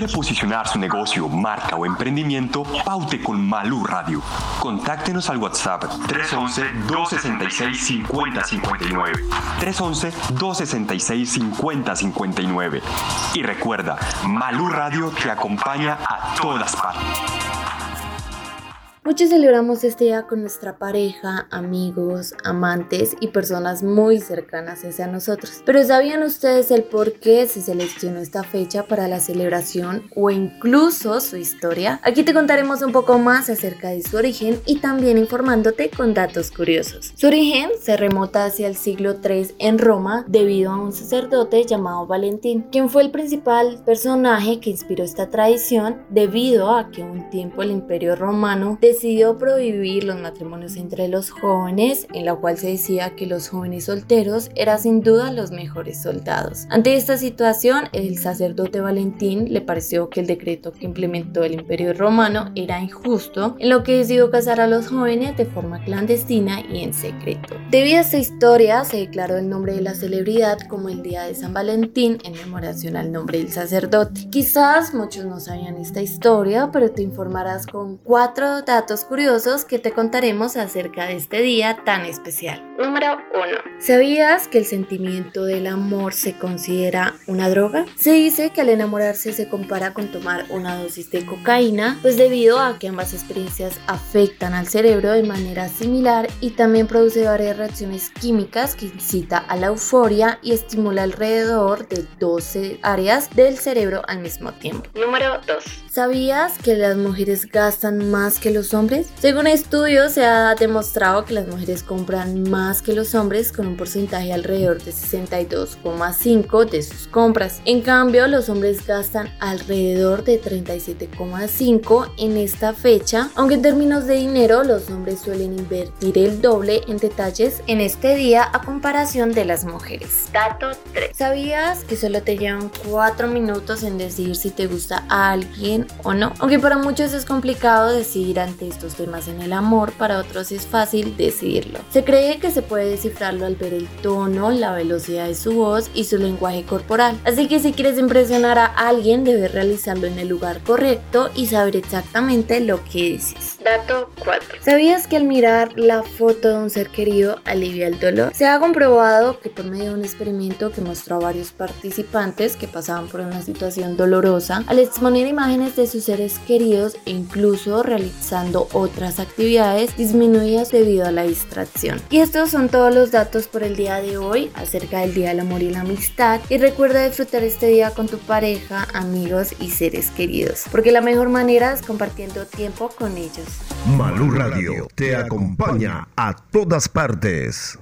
quiere posicionar su negocio, marca o emprendimiento, paute con Malú Radio. Contáctenos al WhatsApp 311-266-5059. 311-266-5059. Y recuerda, Malú Radio te acompaña a todas partes. Muchos celebramos este día con nuestra pareja, amigos, amantes y personas muy cercanas hacia nosotros. Pero ¿sabían ustedes el por qué se seleccionó esta fecha para la celebración o incluso su historia? Aquí te contaremos un poco más acerca de su origen y también informándote con datos curiosos. Su origen se remota hacia el siglo III en Roma debido a un sacerdote llamado Valentín, quien fue el principal personaje que inspiró esta tradición debido a que un tiempo el imperio romano decidió prohibir los matrimonios entre los jóvenes, en la cual se decía que los jóvenes solteros eran sin duda los mejores soldados. Ante esta situación, el sacerdote Valentín le pareció que el decreto que implementó el imperio romano era injusto, en lo que decidió casar a los jóvenes de forma clandestina y en secreto. Debido a esta historia, se declaró el nombre de la celebridad como el Día de San Valentín en memoración al nombre del sacerdote. Quizás muchos no sabían esta historia, pero te informarás con cuatro datos datos curiosos que te contaremos acerca de este día tan especial. Número 1. ¿Sabías que el sentimiento del amor se considera una droga? Se dice que al enamorarse se compara con tomar una dosis de cocaína, pues debido a que ambas experiencias afectan al cerebro de manera similar y también produce varias reacciones químicas que incita a la euforia y estimula alrededor de 12 áreas del cerebro al mismo tiempo. Número 2. ¿Sabías que las mujeres gastan más que los hombres? Según estudios se ha demostrado que las mujeres compran más que los hombres con un porcentaje alrededor de 62,5 de sus compras. En cambio, los hombres gastan alrededor de 37,5 en esta fecha, aunque en términos de dinero los hombres suelen invertir el doble en detalles en este día a comparación de las mujeres. Dato 3. ¿Sabías que solo te llevan 4 minutos en decidir si te gusta a alguien o no? Aunque para muchos es complicado decidir ante estos temas en el amor, para otros es fácil decidirlo. Se cree que se puede descifrarlo al ver el tono, la velocidad de su voz y su lenguaje corporal. Así que si quieres impresionar a alguien, debes realizarlo en el lugar correcto y saber exactamente lo que dices. Dato 4. ¿Sabías que al mirar la foto de un ser querido alivia el dolor? Se ha comprobado que por medio de un experimento que mostró a varios participantes que pasaban por una situación dolorosa, al exponer imágenes de sus seres queridos e incluso realizando otras actividades disminuidas debido a la distracción. Y son todos los datos por el día de hoy acerca del Día del Amor y la Amistad. Y recuerda disfrutar este día con tu pareja, amigos y seres queridos, porque la mejor manera es compartiendo tiempo con ellos. Malú Radio te acompaña a todas partes.